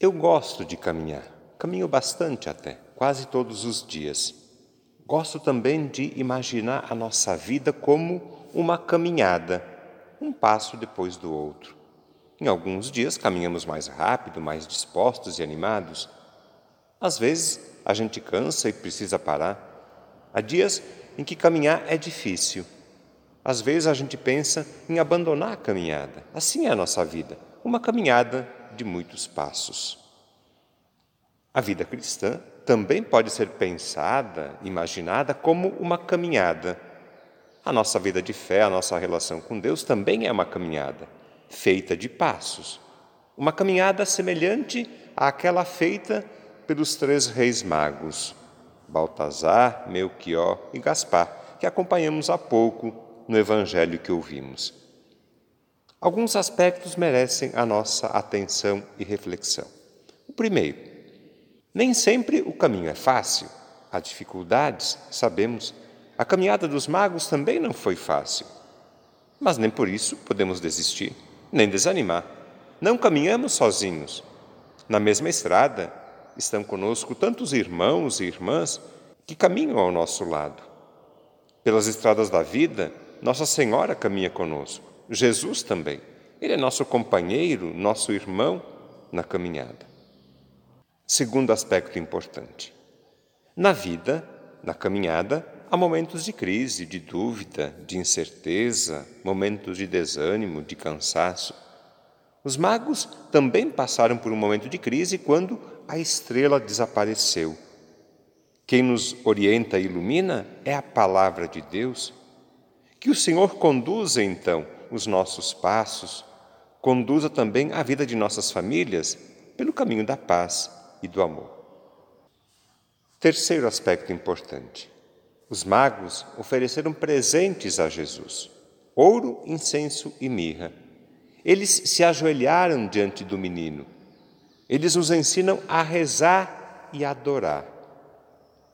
Eu gosto de caminhar, caminho bastante até, quase todos os dias. Gosto também de imaginar a nossa vida como uma caminhada, um passo depois do outro. Em alguns dias caminhamos mais rápido, mais dispostos e animados. Às vezes a gente cansa e precisa parar. Há dias em que caminhar é difícil. Às vezes a gente pensa em abandonar a caminhada. Assim é a nossa vida, uma caminhada de muitos passos. A vida cristã também pode ser pensada, imaginada como uma caminhada. A nossa vida de fé, a nossa relação com Deus também é uma caminhada, feita de passos. Uma caminhada semelhante àquela feita pelos três reis magos, Baltazar, Melchior e Gaspar, que acompanhamos há pouco no evangelho que ouvimos. Alguns aspectos merecem a nossa atenção e reflexão. O primeiro, nem sempre o caminho é fácil. Há dificuldades, sabemos. A caminhada dos magos também não foi fácil. Mas nem por isso podemos desistir, nem desanimar. Não caminhamos sozinhos. Na mesma estrada estão conosco tantos irmãos e irmãs que caminham ao nosso lado. Pelas estradas da vida, Nossa Senhora caminha conosco. Jesus também. Ele é nosso companheiro, nosso irmão na caminhada. Segundo aspecto importante. Na vida, na caminhada, há momentos de crise, de dúvida, de incerteza, momentos de desânimo, de cansaço. Os magos também passaram por um momento de crise quando a estrela desapareceu. Quem nos orienta e ilumina é a palavra de Deus. Que o Senhor conduza então os nossos passos, conduza também a vida de nossas famílias pelo caminho da paz e do amor. Terceiro aspecto importante: os magos ofereceram presentes a Jesus: ouro, incenso e mirra. Eles se ajoelharam diante do menino. Eles nos ensinam a rezar e adorar.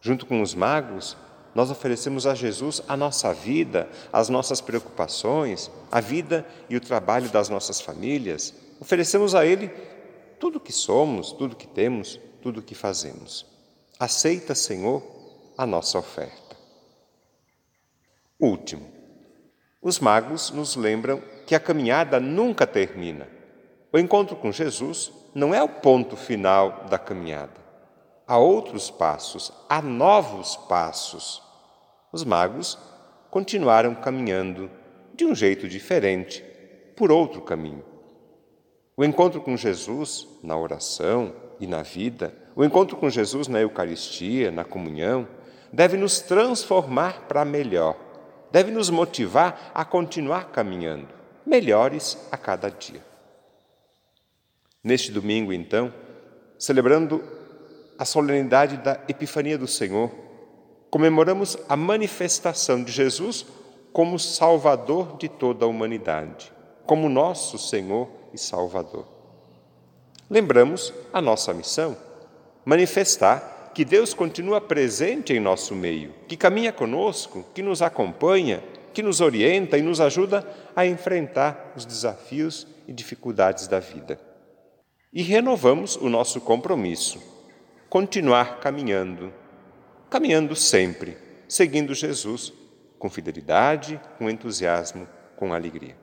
Junto com os magos, nós oferecemos a Jesus a nossa vida, as nossas preocupações, a vida e o trabalho das nossas famílias. Oferecemos a Ele tudo o que somos, tudo o que temos, tudo o que fazemos. Aceita, Senhor, a nossa oferta. Último, os magos nos lembram que a caminhada nunca termina. O encontro com Jesus não é o ponto final da caminhada. Há outros passos, há novos passos os magos continuaram caminhando de um jeito diferente, por outro caminho. O encontro com Jesus na oração e na vida, o encontro com Jesus na Eucaristia, na comunhão, deve nos transformar para melhor, deve nos motivar a continuar caminhando, melhores a cada dia. Neste domingo, então, celebrando a solenidade da Epifania do Senhor, comemoramos a manifestação de Jesus como Salvador de toda a humanidade, como nosso Senhor e Salvador. Lembramos a nossa missão, manifestar que Deus continua presente em nosso meio, que caminha conosco, que nos acompanha, que nos orienta e nos ajuda a enfrentar os desafios e dificuldades da vida. E renovamos o nosso compromisso, continuar caminhando caminhando sempre, seguindo Jesus com fidelidade, com entusiasmo, com alegria.